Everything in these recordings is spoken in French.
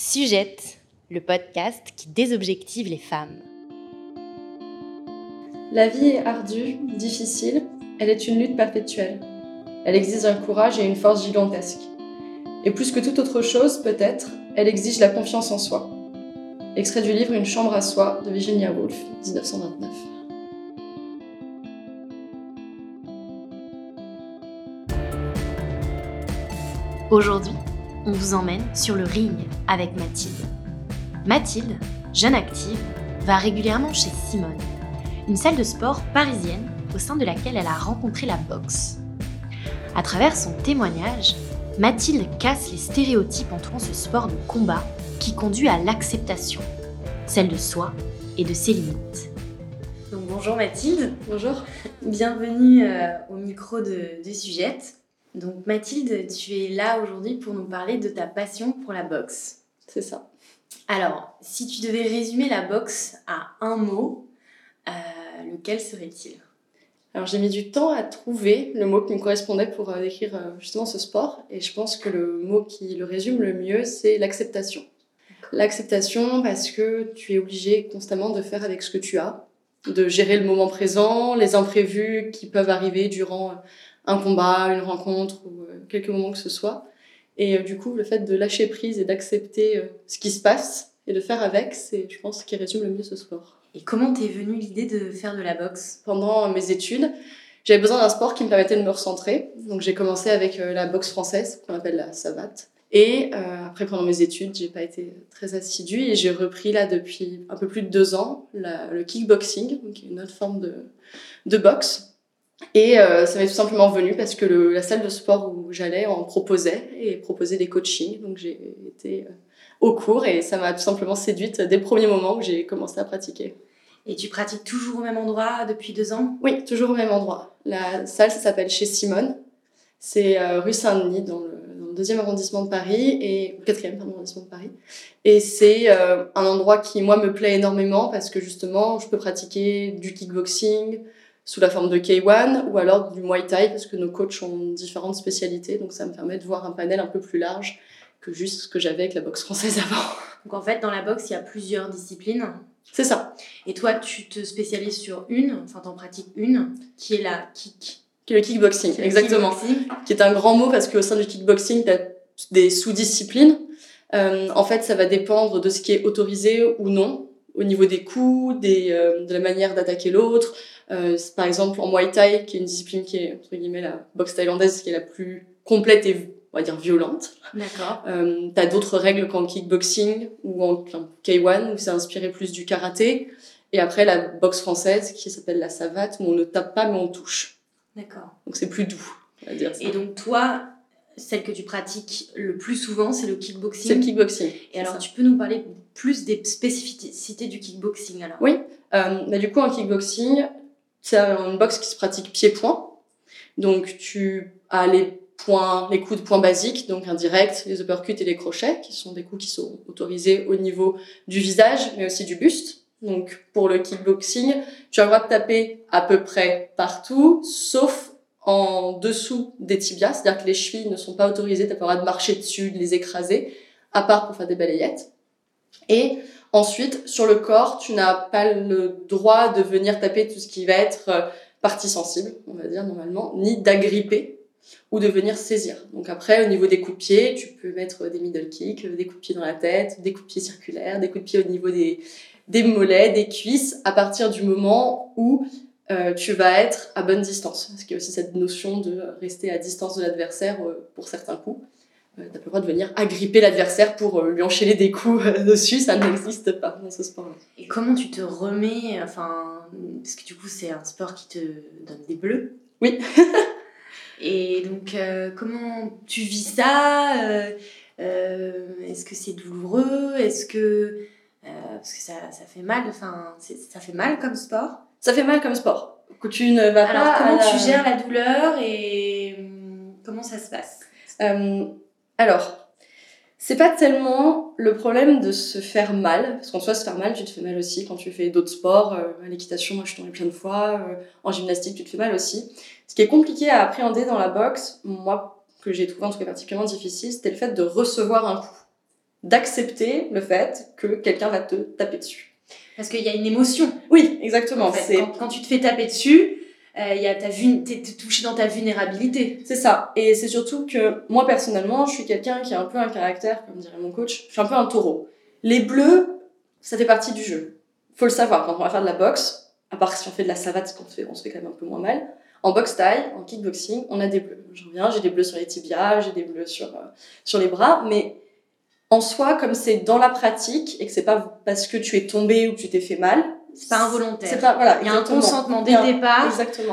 Sujette, le podcast qui désobjective les femmes. La vie est ardue, difficile, elle est une lutte perpétuelle. Elle exige un courage et une force gigantesques. Et plus que toute autre chose, peut-être, elle exige la confiance en soi. Extrait du livre Une chambre à soi de Virginia Woolf, 1929. Aujourd'hui, on vous emmène sur le ring avec Mathilde. Mathilde, jeune active, va régulièrement chez Simone, une salle de sport parisienne au sein de laquelle elle a rencontré la boxe. À travers son témoignage, Mathilde casse les stéréotypes entourant ce sport de combat qui conduit à l'acceptation, celle de soi et de ses limites. Donc bonjour Mathilde. Bonjour. Bienvenue euh, au micro de, de Sujette. Donc Mathilde, tu es là aujourd'hui pour nous parler de ta passion pour la boxe. C'est ça. Alors, si tu devais résumer la boxe à un mot, euh, lequel serait-il? Alors j'ai mis du temps à trouver le mot qui me correspondait pour euh, décrire euh, justement ce sport et je pense que le mot qui le résume le mieux c'est l'acceptation. L'acceptation parce que tu es obligé constamment de faire avec ce que tu as, de gérer le moment présent, les imprévus qui peuvent arriver durant un combat, une rencontre ou quelques moments que ce soit. Et du coup, le fait de lâcher prise et d'accepter ce qui se passe et de faire avec, c'est, je pense, ce qui résume le mieux ce sport. Et comment t'es venue l'idée de faire de la boxe? Pendant mes études, j'avais besoin d'un sport qui me permettait de me recentrer. Donc j'ai commencé avec la boxe française, qu'on appelle la savate. Et euh, après, pendant mes études, j'ai pas été très assidue et j'ai repris là depuis un peu plus de deux ans la, le kickboxing, donc une autre forme de, de boxe. Et euh, ça m'est tout simplement venu parce que le, la salle de sport où j'allais en proposait et proposait des coachings. Donc j'ai été euh, au cours et ça m'a tout simplement séduite dès le premier moment où j'ai commencé à pratiquer. Et tu pratiques toujours au même endroit depuis deux ans? Oui, toujours au même endroit. La salle, ça s'appelle chez Simone. C'est euh, rue Saint-Denis, dans le, dans le, deuxième arrondissement de Paris, et quatrième arrondissement de Paris. Et c'est euh, un endroit qui, moi, me plaît énormément parce que justement, je peux pratiquer du kickboxing sous la forme de K1 ou alors du Muay Thai parce que nos coachs ont différentes spécialités. Donc ça me permet de voir un panel un peu plus large que juste ce que j'avais avec la boxe française avant. Donc en fait, dans la boxe, il y a plusieurs disciplines. C'est ça. Et toi, tu te spécialises sur une, enfin, t'en pratiques une, qui est la kick. Qui est le kickboxing, Qui est le exactement. kickboxing. Qui est un grand mot parce qu'au sein du kickboxing, tu as des sous-disciplines. Euh, en fait, ça va dépendre de ce qui est autorisé ou non, au niveau des coups, des, euh, de la manière d'attaquer l'autre. Euh, par exemple, en Muay Thai, qui est une discipline qui est, entre guillemets, la boxe thaïlandaise, qui est la plus complète et on va dire violente. D'accord. Euh, t'as d'autres règles qu'en kickboxing ou en enfin, K1 où c'est inspiré plus du karaté. Et après la boxe française qui s'appelle la savate où on ne tape pas mais on touche. D'accord. Donc c'est plus doux, on va dire ça. Et donc toi, celle que tu pratiques le plus souvent, c'est le kickboxing. C'est le kickboxing. Et alors, ça. tu peux nous parler plus des spécificités du kickboxing alors? Oui. Euh, bah, du coup en kickboxing, c'est une boxe qui se pratique pied-point. Donc tu as les points, les coups de poing basiques, donc indirect, les uppercuts et les crochets, qui sont des coups qui sont autorisés au niveau du visage, mais aussi du buste. Donc pour le kickboxing, tu as le droit de taper à peu près partout, sauf en dessous des tibias, c'est-à-dire que les chevilles ne sont pas autorisées, tu n'as pas le droit de marcher dessus, de les écraser, à part pour faire des balayettes. Et ensuite, sur le corps, tu n'as pas le droit de venir taper tout ce qui va être euh, partie sensible, on va dire normalement, ni d'agripper ou de venir saisir. Donc après, au niveau des coups de pied, tu peux mettre des middle kicks, des coups de pied dans la tête, des coups de pied circulaires, des coups de pied au niveau des, des mollets, des cuisses, à partir du moment où euh, tu vas être à bonne distance. Parce qu'il y a aussi cette notion de rester à distance de l'adversaire euh, pour certains coups. Euh, T'as pas le droit de venir agripper l'adversaire pour euh, lui enchaîner des coups dessus, ça n'existe pas dans ce sport-là. Et comment tu te remets, enfin, parce que du coup, c'est un sport qui te donne des bleus. Oui. Et donc, comment tu vis ça Est-ce que c'est douloureux? Est-ce que. parce que ça, ça fait mal, enfin, ça fait mal comme sport. Ça fait mal comme sport. Que tu ne vas Alors, pas. comment la- tu gères la douleur et hum, comment ça se passe? Euh, alors, c'est pas tellement le problème de se faire mal, parce qu'en soi, se faire mal, tu te fais mal aussi quand tu fais d'autres sports. Euh, à l'équitation, moi, je suis tombée plein de fois. Euh, en gymnastique, tu te fais mal aussi. Ce qui est compliqué à appréhender dans la boxe, moi, que j'ai trouvé en tout cas particulièrement difficile, c'était le fait de recevoir un coup. d'accepter le fait que quelqu'un va te taper dessus. Parce qu'il y a une émotion. Oui, exactement. quand, quand, tu te fais taper dessus, euh, y a ta t'es touché dans ta vulnérabilité. C'est ça. Et c'est surtout que moi personnellement, je suis quelqu'un qui a un peu un caractère, comme dirait mon coach, je suis un peu un taureau. Les bleus, ça fait partie du jeu. Faut le savoir. Quand on va faire de la boxe, à part si on fait de la savate, qu'on fait, on se fait quand même un peu moins mal. En boxe taille, en kickboxing, on a des bleus. Je reviens, j'ai des bleus sur les tibias, j'ai des bleus sur, euh, sur les bras, mais en soi, comme c'est dans la pratique et que c'est pas parce que tu es tombé ou que tu t'es fait mal, c'est pas involontaire. C'est pas, voilà, il y a un consentement dès le départ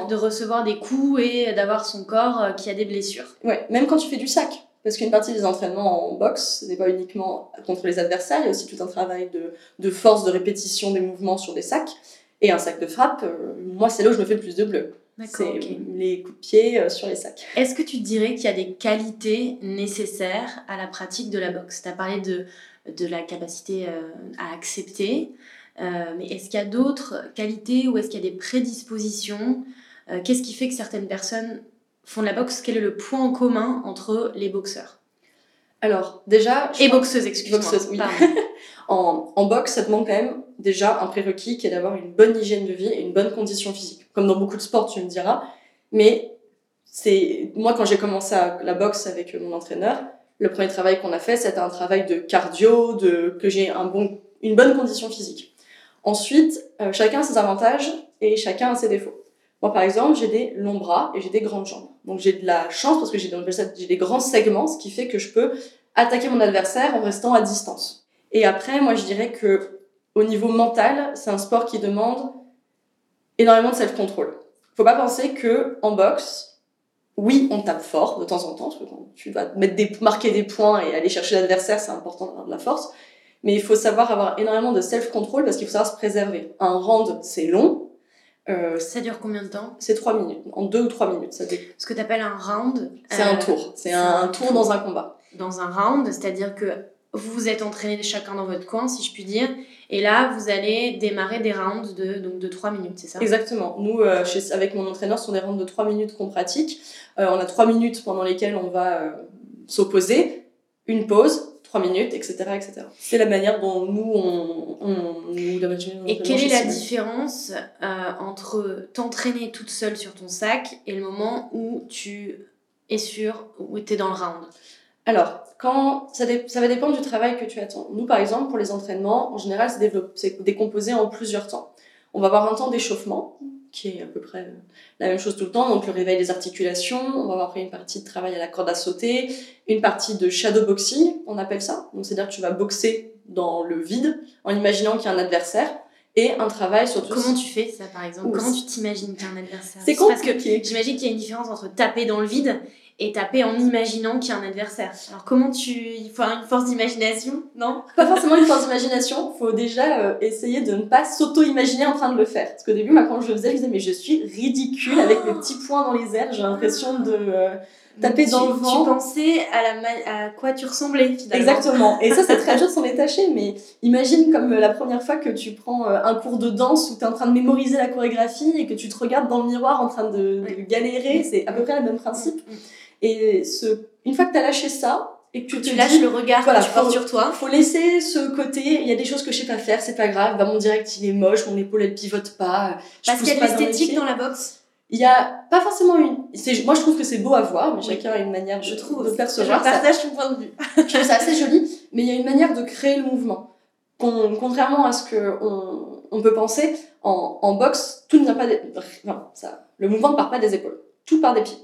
de recevoir des coups et d'avoir son corps euh, qui a des blessures. Ouais, même quand tu fais du sac. Parce qu'une partie des entraînements en boxe, ce n'est pas uniquement contre les adversaires, il y a aussi tout un travail de, de force, de répétition des mouvements sur des sacs. Et un sac de frappe, euh, moi, c'est là où je me fais le plus de bleu. C'est les coups de pied euh, sur les sacs. Est-ce que tu dirais qu'il y a des qualités nécessaires à la pratique de la boxe? Tu as parlé de, de la capacité à accepter, euh, mais est-ce qu'il y a d'autres qualités ou est-ce qu'il y a des prédispositions euh, Qu'est-ce qui fait que certaines personnes font de la boxe? Quel est le point en commun entre les boxeurs? Alors, déjà. Et boxeuses, excuse-moi. oui. En, boxe, ça demande quand même déjà un prérequis qui est d'avoir une bonne hygiène de vie et une bonne condition physique. Comme dans beaucoup de sports, tu me diras. Mais c'est moi, quand j'ai commencé à la boxe avec mon entraîneur, le premier travail qu'on a fait, c'était un travail de cardio, de que j'ai un bon, une bonne condition physique. Ensuite, euh, chacun a ses avantages et chacun a ses défauts. Moi, par exemple, j'ai des longs bras et j'ai des grandes jambes. Donc, j'ai de la chance parce que j'ai des grands segments, ce qui fait que je peux attaquer mon adversaire en restant à distance. Et après, moi, je dirais que au niveau mental, c'est un sport qui demande énormément de self-control. Faut pas penser que en boxe, oui, on tape fort de temps en temps, parce que quand tu vas mettre des, marquer des points et aller chercher l'adversaire, c'est important d'avoir de la force. Mais il faut savoir avoir énormément de self-control parce qu'il faut savoir se préserver. Un round, c'est long. Euh, ça dure combien de temps? C'est trois minutes, en deux ou trois minutes. Ça Ce que tu appelles un round C'est un euh, tour. C'est un, tour dans un combat. Dans un round, c'est-à-dire que vous vous êtes entraînés chacun dans votre coin, si je puis dire, et là, vous allez démarrer des rounds de, donc de 3 minutes, c'est ça? Exactement. Nous, euh, chez, avec mon entraîneur, ce sont des rounds de 3 minutes qu'on pratique. on a 3 minutes pendant lesquelles on va s'opposer, une pause, 3 minutes, etc. etc. C'est la manière dont nous, on... on et quelle est la différence euh, entre t'entraîner toute seule sur ton sac et le moment où tu es sûr, où tu es dans le round? Alors, quand ça, ça, va dépendre du travail que tu attends. Nous, par exemple, pour les entraînements, en général, c'est décomposé en plusieurs temps. On va avoir un temps d'échauffement, qui est à peu près la même chose tout le temps. Donc le réveil des articulations, on va avoir après une partie de travail à la corde à sauter, une partie de shadow boxing, on appelle ça. Donc c'est-à-dire que tu vas boxer dans le vide en imaginant qu'il y a un adversaire et un travail sur Comment tu fais ça par exemple? Comment tu t'imagines qu'il y a un adversaire? C'est compliqué. Parce que j'imagine qu'il y a une différence entre taper dans le vide et taper en imaginant qu'il y a un adversaire. Alors comment tu... Il faut une force d'imagination, non? Pas forcément une force d'imagination, il faut déjà euh, essayer de ne pas s'auto-imaginer en train de le faire. Parce qu'au début, moi quand je le faisais, je disais mais je suis ridicule avec mes petits points dans les airs, j'ai l'impression de... Euh, taper dans le vent. Tu pensais à, la à quoi tu ressemblais finalement. Exactement. Et ça, c'est très dur de s'en détacher. Mais imagine comme euh, la première fois que tu prends un cours de danse où tu es en train de mémoriser la chorégraphie et que tu te regardes dans le miroir en train de, galérer. C'est à peu près le même principe. Mm, mm. Et ce, une fois que tu as lâché ça, et que tu, tu lâches le regard voilà, que tu portes sur toi. Faut laisser ce côté, il y a des choses que je sais pas faire, c'est pas grave, bah, mon direct il est moche, mon épaule elle pivote pas. Parce qu'il y a de l'esthétique dans, la boxe? Il y a pas forcément une. Moi je trouve que c'est beau à voir, mais chacun a une manière je trouve, de percevoir. Je partage ton point de vue. je trouve ça assez joli, mais il y a une manière de créer le mouvement. contrairement à ce qu'on on peut penser, en, en boxe, tout ne vient pas des. Enfin, ça, le mouvement ne part pas des épaules, tout part des pieds.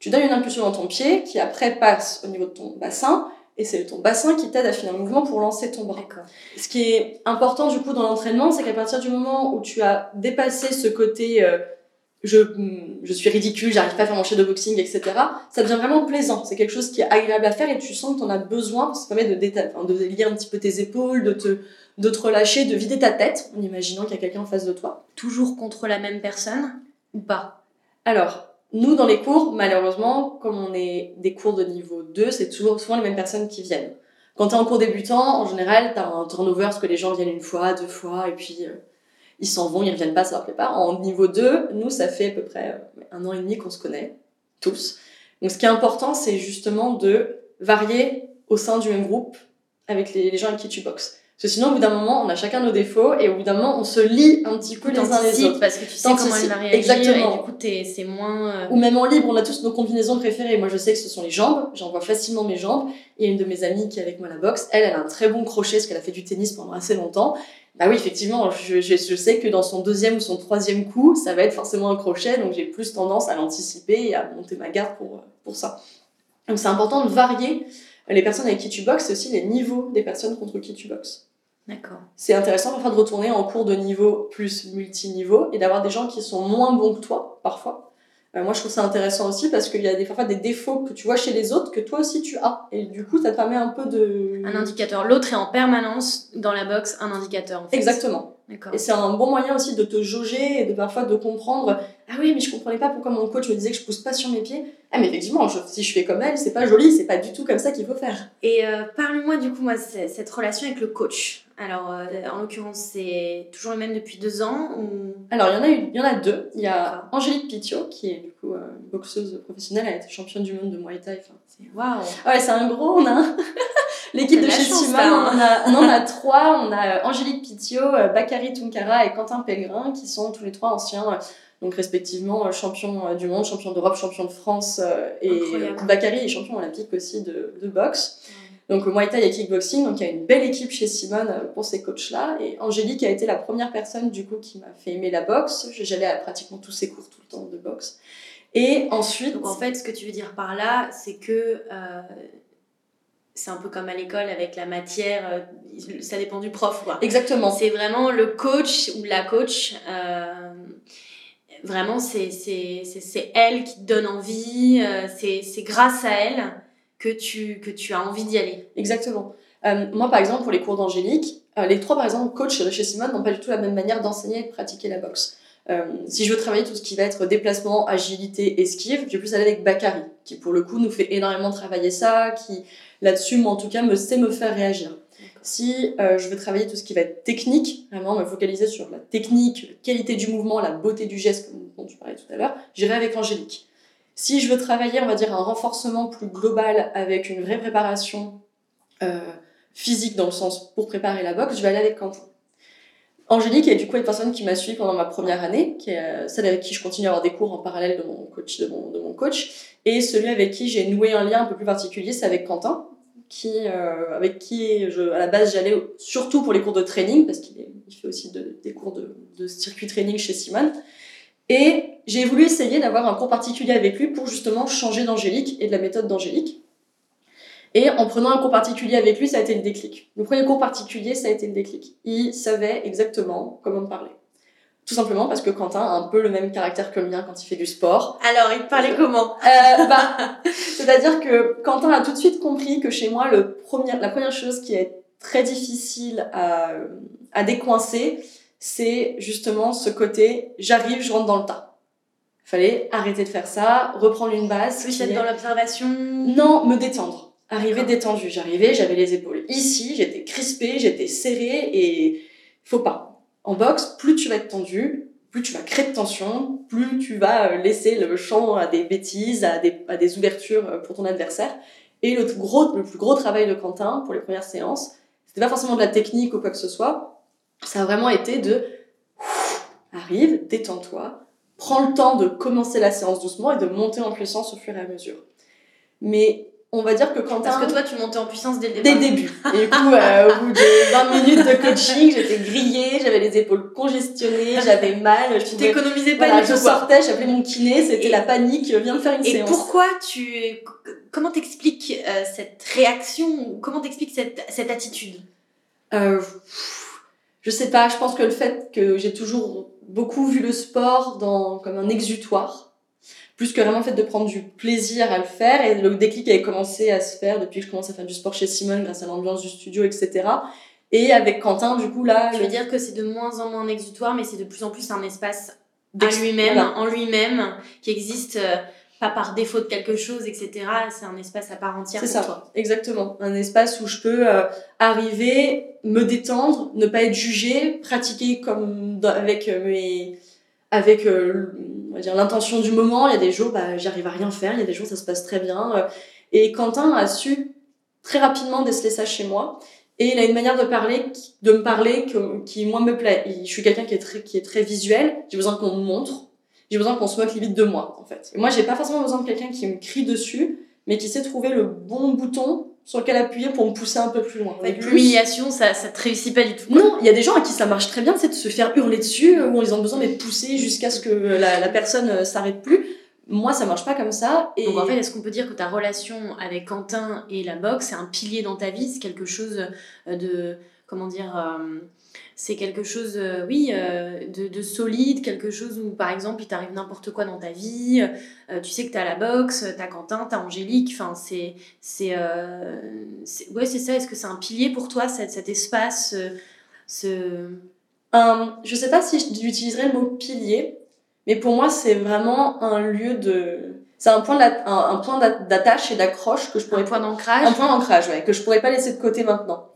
Tu donnes une impulsion dans ton pied qui après passe au niveau de ton bassin et c'est ton bassin qui t'aide à finir le mouvement pour lancer ton bras. Ce qui est important du coup dans l'entraînement, c'est qu'à partir du moment où tu as dépassé ce côté euh, je, je suis ridicule, j'arrive pas à faire mon de boxing, etc., ça devient vraiment plaisant. C'est quelque chose qui est agréable à faire et tu sens que tu en as besoin parce que ça permet de, enfin, de lier un petit peu tes épaules, de te, de te relâcher, de vider ta tête en imaginant qu'il y a quelqu'un en face de toi. Toujours contre la même personne ou pas? Alors, nous, dans les cours, malheureusement, comme on est des cours de niveau 2, c'est toujours souvent les mêmes personnes qui viennent. Quand tu es en cours débutant, en général, tu as un turnover parce que les gens viennent une fois, deux fois, et puis euh, ils s'en vont, ils reviennent pas, ça leur plaît pas. En niveau 2, nous, ça fait à peu près euh, un an et demi qu'on se connaît, tous. Donc ce qui est important, c'est justement de varier au sein du même groupe avec les, les gens avec qui tu boxes. Parce que sinon, au bout d'un moment, on a chacun nos défauts et au bout d'un moment, on se lit un petit peu les uns les autres. parce que tu sais comment elle va réagir Exactement. et du coup t'es- c'est moins... euh, Ou même en libre, on a tous nos combinaisons préférées. Moi, je sais que ce sont les jambes. J'envoie facilement mes jambes. Il y a une de mes amies qui est avec moi à la boxe. Elle, elle a un très bon crochet parce qu'elle a fait du tennis pendant assez longtemps. Bah oui, effectivement, je, je, je sais que dans son deuxième ou son troisième coup, ça va être forcément un crochet. Donc, j'ai plus tendance à l'anticiper et à monter ma garde pour, pour ça. Donc, c'est important de varier les personnes avec qui tu boxes et aussi les niveaux des personnes contre qui tu boxes. D'accord. C'est intéressant parfois de retourner en cours de niveau plus multiniveau et d'avoir des gens qui sont moins bons que toi, parfois. Euh, moi, je trouve ça intéressant aussi parce qu'il y a des, parfois des défauts que tu vois chez les autres que toi aussi tu as. Et du coup, ça te permet un peu de... Un indicateur. L'autre est en permanence dans la boxe un indicateur en fait. Exactement. Et c'est un bon moyen aussi de te jauger et de parfois de comprendre Ah oui, mais je comprenais pas pourquoi mon coach me disait que je pousse pas sur mes pieds. Ah, mais effectivement, je- si je fais comme elle, c'est pas joli, c'est pas du tout comme ça qu'il faut faire. Et euh, parle-moi du coup, moi, cette relation avec le coach. Alors, euh, en l'occurrence, c'est toujours le même depuis deux ans ou... Alors, il y en a, il y en a deux. Il y a. Angélique Pitio, qui est du coup euh, une boxeuse professionnelle, elle a été championne du monde de Muay Thai. Waouh Ah Ouais, c'est un gros, on a l'équipe de chez là, on, hein. en a, on en a trois. On a euh, Angélique Pitio, euh, Bakary Tunkara et Quentin Pellegrin, qui sont tous les trois anciens, donc respectivement champions euh, du monde, champions d'Europe, champions de France. et Incroyable. Bakary est champion olympique aussi de, de boxe. Donc au Muay Thai et kickboxing, donc il y a une belle équipe chez Simone euh, pour ces coachs-là. Et Angélique a été la première personne du coup qui m'a fait aimer la boxe. J'allais à pratiquement tous ses cours tout le temps de boxe. Et ensuite, Donc en fait, ce que tu veux dire par là, c'est que euh, c'est un peu comme à l'école avec la matière, euh, ça dépend du prof, quoi. exactement. C'est vraiment le coach ou la coach. euh, vraiment, c'est elle qui te donne envie. c'est c'est grâce à elle que tu, que tu as envie d'y aller. Exactement. Euh, moi, par exemple, pour les cours d'Angélique, euh, les trois, par exemple, coachs chez Simone n'ont pas du tout la même manière d'enseigner et de pratiquer la boxe. Euh, si je veux travailler tout ce qui va être déplacement, agilité, esquive, je vais plus aller avec Bakary, qui pour le coup nous fait énormément travailler ça, qui là-dessus, moi en tout cas, me sait me faire réagir. Si euh, je veux travailler tout ce qui va être technique, vraiment me focaliser sur la technique, la qualité du mouvement, la beauté du geste, comme dont tu parlais tout à l'heure, j'irai avec Angélique. Si je veux travailler, on va dire, un renforcement plus global avec une vraie préparation euh, physique dans le sens pour préparer la boxe, je vais aller avec Quentin. Angélique est du coup une personne qui m'a suivi pendant ma première année, euh, celle avec qui je continue à avoir des cours en parallèle de mon coach, de mon, coach. Et celui avec qui j'ai noué un lien un peu plus particulier, c'est avec Quentin, qui, euh, avec qui à la base j'allais surtout pour les cours de training, parce qu'il fait aussi de- des cours de, de circuit training chez Simone. Et j'ai voulu essayer d'avoir un cours particulier avec lui pour justement changer d'Angélique et de la méthode d'Angélique. Et en prenant un cours particulier avec lui, ça a été le déclic. Le premier cours particulier, ça a été le déclic. Il savait exactement comment me parler. Tout simplement parce que Quentin a un peu le même caractère que le mien quand il fait du sport. Alors, il te parlait comment? Euh, bah, C'est-à-dire que Quentin a tout de suite compris que chez moi, le premier, la première chose qui est très difficile à, à décoincer, c'est justement ce côté j'arrive, je rentre dans le tas. Fallait arrêter de faire ça, reprendre une base. Qui être dans l'observation. non, me détendre. Arriver détendu. J'arrivais, j'avais les épaules ici, j'étais crispée, j'étais serrée et faut pas. En boxe, plus tu vas être tendu, plus tu vas créer de tension, plus tu vas euh, laisser le champ à des bêtises, à des, à des ouvertures euh, pour ton adversaire. Et le, gros, le plus gros travail de Quentin pour les premières séances, c'était pas forcément de la technique ou quoi que ce soit, ça a vraiment été de arrive, détends-toi, prends le temps de commencer la séance doucement et de monter en puissance au fur et à mesure. Mais on va dire que Quentin. Parce que toi, tu montais en puissance dès le Dès départ. le début. Et du coup, euh, au bout de 20 minutes de coaching, j'étais grillée, j'avais les épaules congestionnées, j'avais mal. Je Tu pouvais- t'économisais pas voilà, du je quoi. sortais, j'appelais mon kiné, c'était Et- la panique, viens de faire une Et séance. pourquoi tu. Comment t'expliques euh, cette réaction Comment t'expliques cette, cette attitude? Euh, je sais pas, je pense que le fait que j'ai toujours beaucoup vu le sport dans, comme un exutoire, plus que vraiment le fait de prendre du plaisir à le faire, et le déclic avait commencé à se faire depuis que je commence à faire du sport chez Simone grâce à l'ambiance du studio, etc. Et avec Quentin, du coup, là, le- veux dire que c'est de moins en moins un exutoire, mais c'est de plus en plus un espace à lui-même, voilà. en lui-même, qui existe euh, pas par défaut de quelque chose, etc. C'est un espace à part entière C'est pour ça, toi. exactement. Un espace où je peux euh, arriver, me détendre, ne pas être jugée, pratiquer comme dans- avec euh, mes avec euh, on va dire l'intention du moment. Il y a des jours, bah, j'arrive à rien faire. Il y a des jours, ça se passe très bien. euh, Et Quentin a su très rapidement déceler ça chez moi. Et il a une manière de parler, de me parler qui, moi, me plaît. je suis quelqu'un qui est très, qui est très visuel. J'ai besoin qu'on me montre. J'ai besoin qu'on se moque limite de moi, en fait. Et moi, j'ai pas forcément besoin de quelqu'un qui me crie dessus, mais qui sait trouver le bon bouton sur lequel appuyer pour me pousser un peu plus loin. Avec l'humiliation, ça, ça te réussit pas du tout. Non, il y a des gens à qui ça marche très bien, c'est de se faire hurler dessus, où ils ont besoin d'être poussés jusqu'à ce que la, la personne euh, s'arrête plus. Moi, ça marche pas comme ça. Et... Donc en fait, est-ce qu'on peut dire que ta relation avec Quentin et la boxe, c'est un pilier dans ta vie C'est quelque chose euh, de. Comment dire euh, C'est quelque chose, euh, oui, de, de, solide, quelque chose où, par exemple, il t'arrive n'importe quoi dans ta vie. tu sais que t'as la boxe, t'as Quentin, t'as Angélique. Enfin, c'est. c'est ouais, c'est ça. Est-ce que c'est un pilier pour toi, cet, cet espace ce... je sais pas si j'utiliserais le mot pilier. Mais pour moi, c'est vraiment un lieu de. C'est un point d'attache et d'accroche que je pourrais. Un point d'ancrage. Un point d'ancrage, ouais, que je pourrais pas laisser de côté maintenant.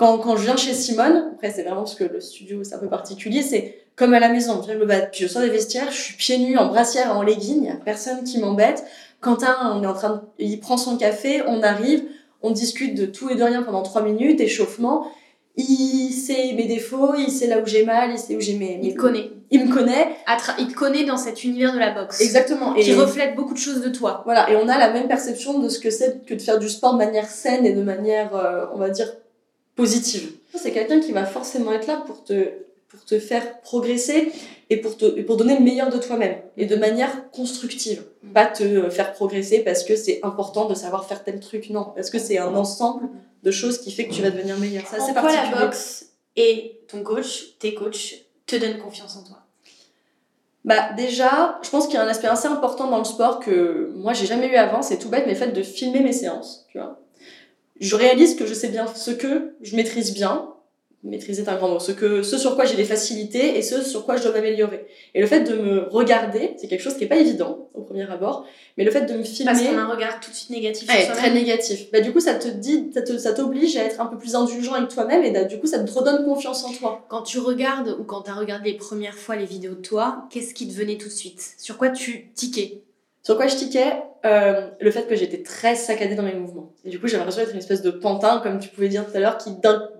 Quand, quand je viens chez Simone, après c'est vraiment parce que le studio c'est un peu particulier, c'est comme à la maison. Je me puis je sors des vestiaires, je suis pieds nus, en brassière, en legging, y a personne qui m'embête. Quentin, on est en train de, il prend son café, on arrive, on discute de tout et de rien pendant trois minutes, échauffement il sait mes défauts, il sait là où j'ai mal, il sait où j'ai mes, Il connaît. Il me connaît. il te connaît dans cet univers de la boxe. Exactement. Et qui reflète beaucoup de choses de toi. Voilà, et on a la même perception de ce que c'est que de faire du sport de manière saine et de manière, euh, on va dire, positive. C'est quelqu'un qui va forcément être là pour te, pour te faire progresser et pour, te, pour donner le meilleur de toi-même. Et de manière constructive. Pas te faire progresser parce que c'est important de savoir faire tel truc, non. Parce que c'est un ensemble de choses qui fait que tu vas devenir meilleur. Ça, c'est particulier. la boxe et ton coach, tes coachs, te donnent confiance en toi? Bah déjà, je pense qu'il y a un aspect assez important dans le sport que moi j'ai jamais eu avant, c'est tout bête, mais le fait de filmer mes séances, tu vois. Je réalise que je sais bien ce que je maîtrise bien, maîtriser un grand mot, ce, que, ce sur quoi j'ai des facilités et ce sur quoi je dois m'améliorer. Et le fait de me regarder, c'est quelque chose qui est pas évident au premier abord, mais le fait de me filmer... Parce qu'on a un regard tout de suite négatif sur très négatif. Bah, du coup, ça te dit, ça t'oblige à être un peu plus indulgent avec toi-même et du coup, ça te redonne confiance en toi. Quand tu regardes ou quand tu as regardé les premières fois les vidéos de toi, qu'est-ce qui te venait tout de suite? Sur quoi tu tiquais? Sur quoi je tiquais euh, Le fait que j'étais très saccadée dans mes mouvements. Et du coup, j'avais l'impression d'être une espèce de pantin, comme tu pouvais dire tout à l'heure, qui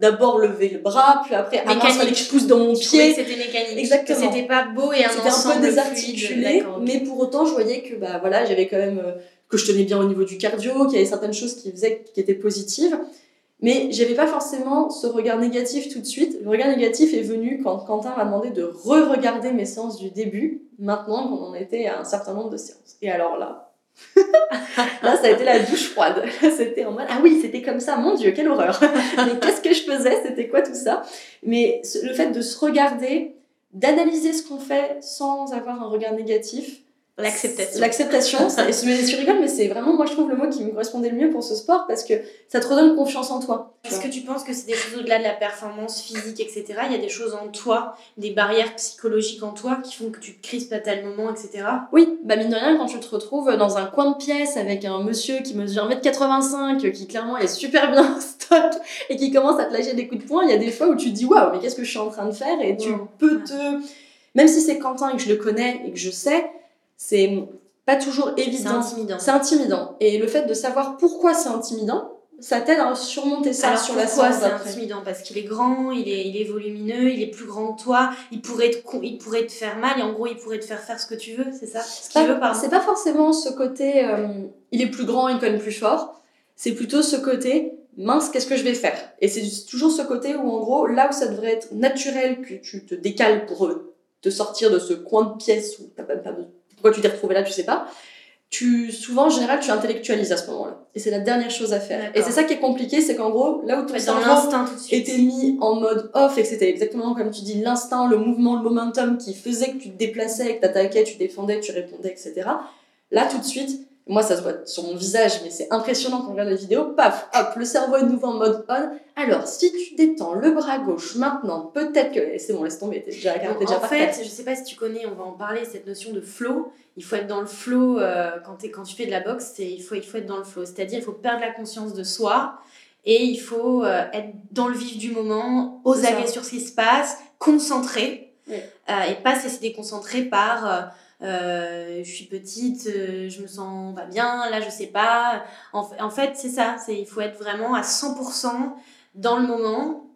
d'abord levait le bras, puis après, ah il fallait que je pousse dans mon pied. C'était mécanique. Exactement. C'était pas beau et un C'était un peu désarticulé, mais pour autant, je voyais que bah voilà, j'avais quand même euh, que je tenais bien au niveau du cardio, qu'il y avait certaines choses qui faisaient qui étaient positives. Mais j'avais pas forcément ce regard négatif tout de suite. Le regard négatif est venu quand Quentin m'a demandé de re-regarder mes séances du début, maintenant qu'on en était à un certain nombre de séances. Et alors là, là, ça a été la douche froide. C'était en mode, ah oui, c'était comme ça, mon Dieu, quelle horreur. Mais qu'est-ce que je faisais? C'était quoi tout ça? Mais le fait de se regarder, d'analyser ce qu'on fait sans avoir un regard négatif, L'acceptation. L'acceptation, tu rigoles, mais c'est vraiment, moi, je trouve le mot qui me correspondait le mieux pour ce sport parce que ça te redonne confiance en toi. Est-ce que tu penses que c'est des choses au-delà de la performance physique, etc. Il y a des choses en toi, des barrières psychologiques en toi qui font que tu te crispes à tel moment, etc. Oui, bah mine de rien, quand tu te retrouves dans un coin de pièce avec un monsieur qui mesure 1m85, qui clairement est super bien en stock et qui commence à te lâcher des coups de poing, il y a des fois où tu te dis waouh, mais qu'est-ce que je suis en train de faire? Et tu peux te. Même si c'est Quentin et que je le connais et que je sais, c'est pas toujours évident. C'est intimidant. C'est intimidant. Et le fait de savoir pourquoi c'est intimidant, ça t'aide à surmonter ça sur la séance c'est intimidant? Parce qu'il est grand, il est, il est volumineux, il est plus grand que toi, il pourrait, te, il pourrait te faire mal et en gros il pourrait te faire faire ce que tu veux, c'est ça? Ce qu'il veut, C'est pas forcément ce côté euh, il est plus grand, il connaît plus fort, c'est plutôt ce côté mince, qu'est-ce que je vais faire? Et c'est toujours ce côté où en gros, là où ça devrait être naturel que tu te décales pour te sortir de ce coin de pièce où t'as même pas besoin pourquoi tu t'es retrouvé là, tu sais pas. Tu, souvent, en général, tu intellectualises à ce moment-là. Et c'est la dernière chose à faire. Et c'est ça qui est compliqué, c'est qu'en gros, là où ton cerveau était mis en mode off et que c'était exactement comme tu dis, l'instinct, le mouvement, le momentum qui faisait que tu te déplaçais, que tu attaquais, tu défendais, tu répondais, etc. Là, tout de suite, moi ça se voit sur mon visage, mais c'est impressionnant quand on regarde la vidéo, paf, hop, le cerveau est de nouveau en mode on. Alors, si tu détends le bras gauche maintenant, peut-être que. C'est bon, laisse tomber, t'es déjà, déjà En fait, je sais pas si tu connais, on va en parler, cette notion de flow. Il faut être dans le flow euh, quand, quand tu fais de la boxe, il faut, il faut être dans le flow. C'est-à-dire, il faut perdre la conscience de soi et il faut euh, être dans le vif du moment, aux aguets sur ce qui se passe, concentré, euh, et pas se laisser déconcentrer par euh, je suis petite, euh, je me sens pas bien, là je sais pas. En, en fait, c'est ça, c'est il faut être vraiment à 100% dans le moment.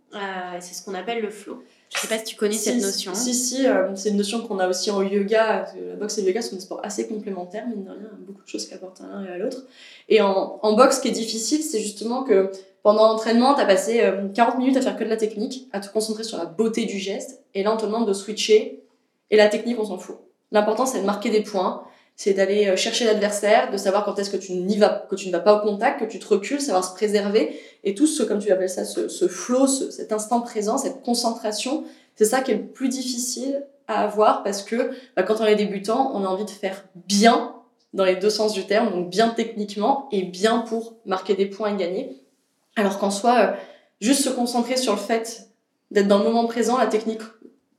c'est ce qu'on appelle le flow. Je sais pas si tu connais cette notion. Si, si, c'est une notion qu'on a aussi en yoga. La boxe et le yoga sont des sports assez complémentaires, mine de rien, beaucoup de choses qui apportent à l'un et à l'autre. Et en, en boxe, ce qui est difficile, c'est justement que pendant l'entraînement, tu as passé 40 minutes à faire que de la technique, à te concentrer sur la beauté du geste, et là, on te demande de switcher, et la technique, on s'en fout. L'important, c'est de marquer des points, c'est d'aller euh, chercher l'adversaire, de savoir quand est-ce que tu n'y vas, que tu ne vas pas au contact, que tu te recules, savoir se préserver. Et tout ce, comme tu appelles ça, ce, ce flow, cet instant présent, cette concentration, c'est ça qui est le plus difficile à avoir parce que bah, quand on est débutant, on a envie de faire bien dans les deux sens du terme, donc bien techniquement et bien pour marquer des points et gagner. Alors qu'en soi, euh, juste se concentrer sur le fait d'être dans le moment présent, la technique,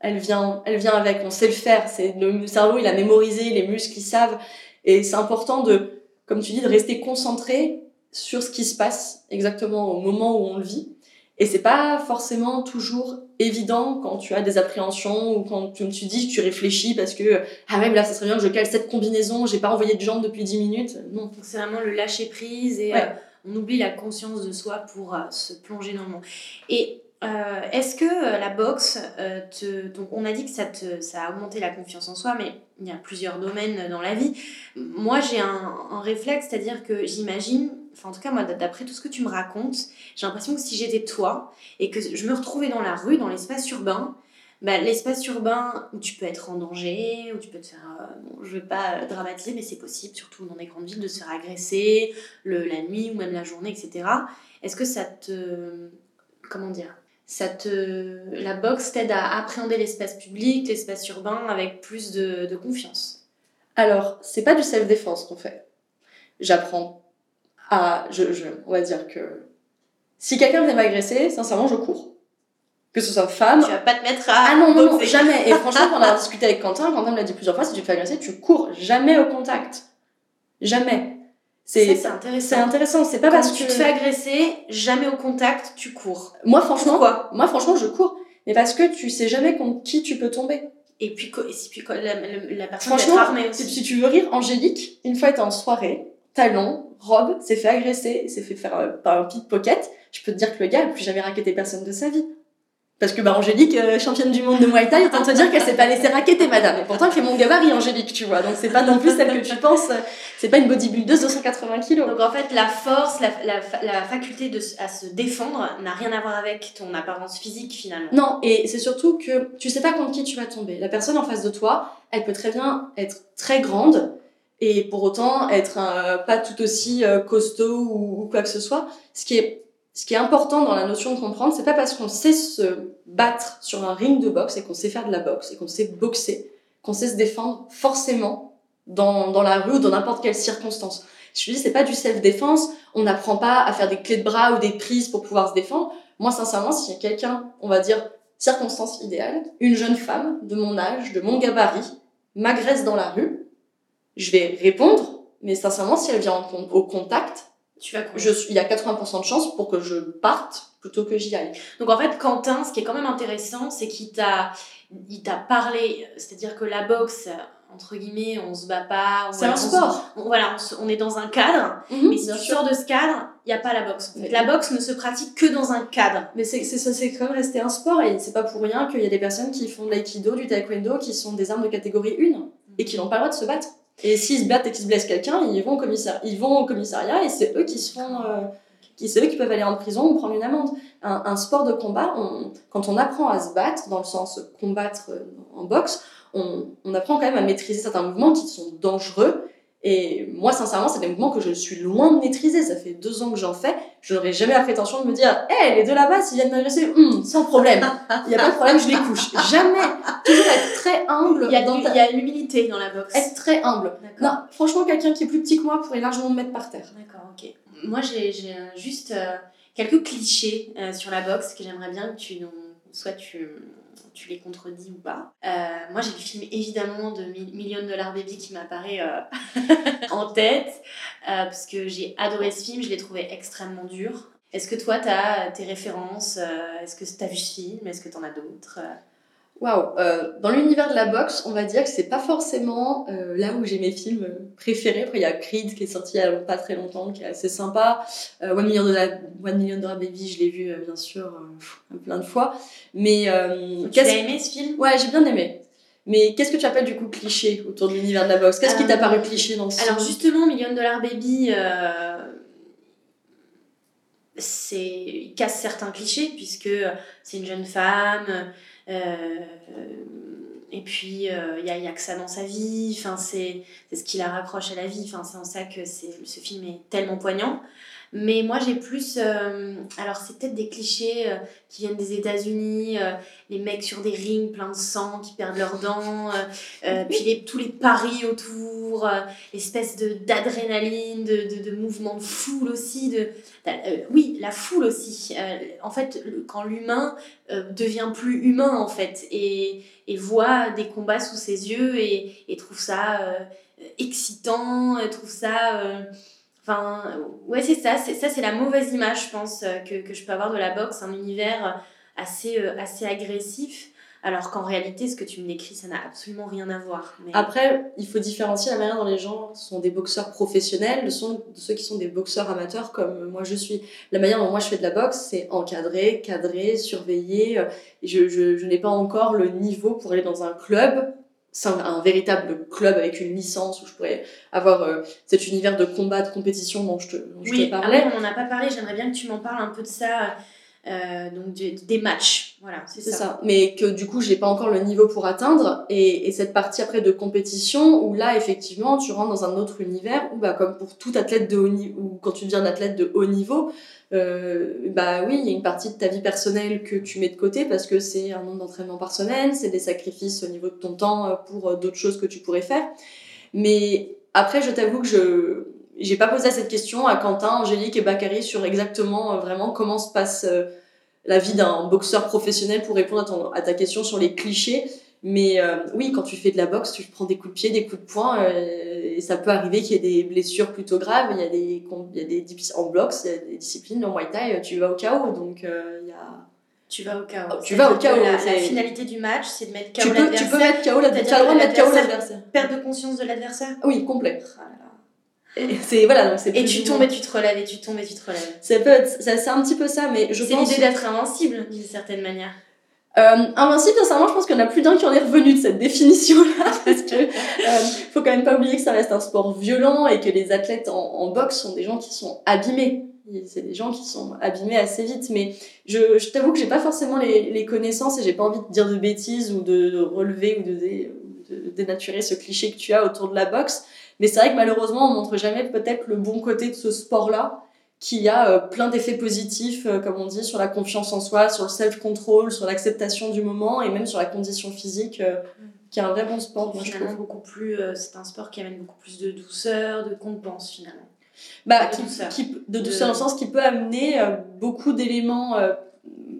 elle vient, elle vient avec, on sait le faire. C'est le cerveau, il a mémorisé, les muscles, ils savent. Et c'est important de, comme tu dis, de rester concentré sur ce qui se passe exactement au moment où on le vit. Et c'est pas forcément toujours évident quand tu as des appréhensions ou quand tu, tu dis, tu réfléchis parce que, ah ouais, là, ça serait bien que je cale cette combinaison, j'ai pas envoyé de jambes depuis 10 minutes. Non. C'est vraiment le lâcher prise et euh, on oublie la conscience de soi pour euh, se plonger dans le monde. Et euh, est-ce que euh, la boxe, euh, te... donc on a dit que ça, te, a augmenté la confiance en soi, mais il y a plusieurs domaines dans la vie. Moi, j'ai un, réflexe, c'est-à-dire que j'imagine, enfin en tout cas moi, d'après tout ce que tu me racontes, j'ai l'impression que si j'étais toi et que je me retrouvais dans la rue, dans l'espace urbain, bah, l'espace urbain où tu peux être en danger, où tu peux te faire, bon, je veux pas dramatiser, mais c'est possible, surtout dans des grandes villes, de se faire agresser le, la nuit ou même la journée, etc. Est-ce que ça te, comment dire, ça te, la boxe t'aide à appréhender l'espace public, l'espace urbain avec plus de, de confiance. Alors, c'est pas du self-défense qu'on fait. J'apprends à, je, je, on va dire que si quelqu'un vient m'agresser, sincèrement, je cours. Que ce soit femme. Tu vas pas te mettre à. Ah non, non, non jamais. Et franchement, quand on a discuté avec Quentin, Quentin me l'a dit plusieurs fois, si tu te fais agresser, tu cours. Jamais au contact. Jamais. C'est intéressant. C'est intéressant. C'est pas parce que tu te fais agresser, jamais au contact, tu cours. Moi, franchement, quoi Moi, franchement, je cours. Mais parce que tu sais jamais contre qui tu peux tomber. Et puis, et si puis la, la, personne franchement, armée aussi. Si tu veux rire, Angélique, une fois, était en soirée, talon, robe, s'est fait agresser, s'est fait faire euh, par un pickpocket. Je peux te dire que le gars n'a plus jamais raquetté personne de sa vie. Parce que bah Angélique, euh, championne du monde de Muay Thai, autant te dire qu'elle s'est pas laissée raqueter, madame. Et pourtant, elle fait mon gabarit, Angélique, tu vois. Donc c'est pas non plus celle que tu penses. C'est pas une bodybuildeuse de 180 kilos. Donc en fait, la force, la, la, la faculté de, à se défendre n'a rien à voir avec ton apparence physique finalement. Non, et c'est surtout que tu sais pas contre qui tu vas tomber. La personne en face de toi, elle peut très bien être très grande et pour autant être euh, pas tout aussi euh, costaud ou, ou quoi que ce soit. Ce qui est ce qui est important dans la notion de comprendre, c'est pas parce qu'on sait se battre sur un ring de boxe et qu'on sait faire de la boxe et qu'on sait boxer, qu'on sait se défendre forcément dans, dans la rue ou dans n'importe quelle circonstance. Je dis, c'est pas du self-défense, on n'apprend pas à faire des clés de bras ou des prises pour pouvoir se défendre. Moi, sincèrement, s'il y a quelqu'un, on va dire, circonstance idéale, une jeune femme de mon âge, de mon gabarit, m'agresse dans la rue, je vais répondre, mais sincèrement, si elle vient au contact, tu vas je, il y a 80% de chances pour que je parte plutôt que j'y aille. Donc en fait, Quentin, ce qui est quand même intéressant, c'est qu'il t'a, il t'a parlé, c'est-à-dire que la boxe, entre guillemets, on se bat pas. C'est un sport. On, voilà, on, est dans un cadre, mhm, mais si tu sors de ce cadre, il n'y a pas la boxe. La boxe ne se pratique que dans un cadre. Mais c'est, c'est, c'est quand même resté un sport et c'est pas pour rien qu'il y a des personnes qui font de l'aïkido, du taekwondo, qui sont des armes de catégorie 1 et qui n'ont pas le droit de se battre. Et s'ils se battent et qu'ils se blessent quelqu'un, ils vont au commissariat, ils vont au commissariat et c'est eux qui se font, euh, c'est eux qui peuvent aller en prison ou prendre une amende. Un, sport de combat, quand on apprend à se battre, dans le sens combattre euh, en boxe, on, on apprend quand même à maîtriser certains mouvements qui sont dangereux et moi, sincèrement, c'est des mouvements que je suis loin de maîtriser. Ça fait deux ans que j'en fais. Je n'aurais jamais la prétention de me dire, hé, hey, les deux là-bas, s'ils viennent m'agresser, hum, sans problème. Il n'y a pas de problème, je les couche. Jamais. Toujours être très humble. Il y a, dans il y a l'humilité dans la boxe. Être très humble. Non, franchement, quelqu'un qui est plus petit que moi pourrait largement me mettre par terre. D'accord, ok. Moi, j'ai juste euh, quelques clichés euh, sur la boxe que j'aimerais bien que tu, soit tu tu les contredis ou pas. Euh, moi, j'ai le film évidemment de Million Dollar Baby qui m'apparaît euh, en tête, euh, parce que j'ai adoré ce film, je l'ai trouvé extrêmement dur. Est-ce que toi, tu as tes références Est-ce que tu as vu ce film Est-ce que tu en as d'autres Waouh euh, Dans l'univers de la boxe, on va dire que c'est pas forcément euh, là où j'ai mes films préférés. Après, il y a Creed qui est sorti il y a pas très longtemps, qui est assez sympa. Euh, One, Million Dollar, One Million Dollar Baby, je l'ai vu euh, bien sûr euh, plein de fois. Mais tu l'as aimé ce film? Ouais, j'ai bien aimé. Mais qu'est-ce que tu appelles du coup cliché autour de l'univers de la boxe? Qu'est-ce qui t'a paru cliché dans ce Alors justement, Million Dollar Baby, c'est il casse certains clichés puisque c'est une jeune femme euh, et puis, il euh, n'y a, a, que ça dans sa vie. Enfin, c'est ce qui la raccroche à la vie. Enfin, c'est en ça que ce film est tellement poignant. Mais moi, j'ai plus. Euh, alors, c'est peut-être des clichés qui viennent des États-Unis, les mecs sur des rings pleins de sang qui perdent leurs dents, puis les, tous les paris autour, l'espèce d'adrénaline, de, de, de, mouvement de foule aussi. De, oui, la foule aussi. en fait, quand l'humain devient plus humain, en fait, et, et voit des combats sous ses yeux et, et trouve ça excitant, trouve ça Enfin, ouais, c'est ça. Ça, c'est la mauvaise image, je pense, euh, que, que, je peux avoir de la boxe, un univers assez, euh, assez agressif. Alors qu'en réalité, ce que tu me décris, ça n'a absolument rien à voir. Après, il faut différencier la manière dont les gens sont des boxeurs professionnels de, ceux qui sont des boxeurs amateurs comme moi je suis. La manière dont moi je fais de la boxe, c'est encadré, cadré, surveillé. Je, je, je n'ai pas encore le niveau pour aller dans un club c'est un, véritable club avec une licence où je pourrais avoir euh, cet univers de combat, de compétition dont je te, dont oui, je te parlais. Ah oui, on n'en a pas parlé, j'aimerais bien que tu m'en parles un peu de ça, euh, donc des matchs, voilà, c'est ça. ça. Mais que du coup, j'ai pas encore le niveau pour atteindre, et, et, cette partie après de compétition, où là, effectivement, tu rentres dans un autre univers, où bah, comme pour tout athlète de haut niveau, ou quand tu deviens un athlète de haut niveau, euh, bah oui, il y a une partie de ta vie personnelle que tu mets de côté parce que c'est un nombre d'entraînement par semaine, c'est des sacrifices au niveau de ton temps euh, pour d'autres choses que tu pourrais faire. Mais après, je t'avoue que je j'ai pas posé cette question à Quentin, Angélique et Bakary sur exactement vraiment comment se passe la vie d'un boxeur professionnel pour répondre à, ton, à ta question sur les clichés. Mais euh, oui, quand tu fais de la boxe, tu prends des coups de pied, des coups de poing, euh, et ça peut arriver qu'il y ait des blessures plutôt graves. Il y a des, il y a des en boxe, il y a des disciplines en Muay Thai, tu vas au chaos. Donc euh, il y a. Tu vas au chaos. tu vas au chaos. La, la, finalité du match, c'est de mettre KO l'adversaire. Tu peux mettre KO l'adversaire. Tu as le droit de mettre KO l'adversaire. Perte de conscience de l'adversaire Oui, complet. Oh c'est voilà donc c'est et tu tombes et tu te relèves et tu tombes et tu te relèves c'est un petit peu ça mais je c'est l'idée d'être invincible d'une certaine manière euh, invincible, sincèrement, je pense qu'il y en a plus d'un qui en est revenu de cette définition-là, parce que euh, faut quand même pas oublier que ça reste un sport violent et que les athlètes en, en boxe sont des gens qui sont abîmés. C'est des gens qui sont abîmés assez vite, mais je, je t'avoue que j'ai pas forcément les, les connaissances et j'ai pas envie de dire de bêtises ou de, relever ou de, de, dénaturer ce cliché que tu as autour de la boxe. Mais c'est vrai que malheureusement, on montre jamais peut-être le bon côté de ce sport-là qui a euh, plein d'effets positifs, euh, comme on dit, sur la confiance en soi, sur le self-control, sur l'acceptation du moment et même sur la condition physique, euh, mm. qui est un vrai bon sport. Moi, finalement, beaucoup plus, c'est un sport qui amène beaucoup plus de douceur, de compense finalement. Bah, de, douceur. Qui, de douceur dans le sens qui peut amener beaucoup d'éléments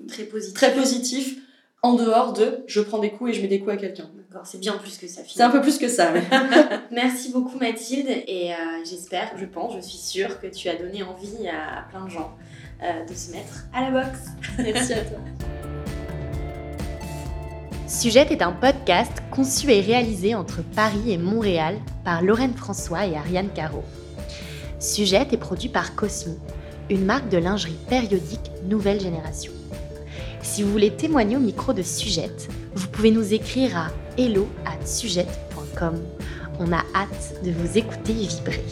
très très positifs en dehors de je prends des coups et je mets des coups à quelqu'un. C'est bien plus que ça. C'est un peu plus que ça. Merci beaucoup Mathilde et euh, j'espère, je pense, je suis sûre que tu as donné envie à, plein de gens euh, de se mettre à la boxe. Merci à toi. Sujet est un podcast conçu et réalisé entre Paris et Montréal par Lorraine François et Ariane Caro. Sujet est produit par Cosmo, une marque de lingerie périodique nouvelle génération. Si vous voulez témoigner au micro de Sujette, vous pouvez nous écrire à hello at sujette.com. On a hâte de vous écouter vibrer.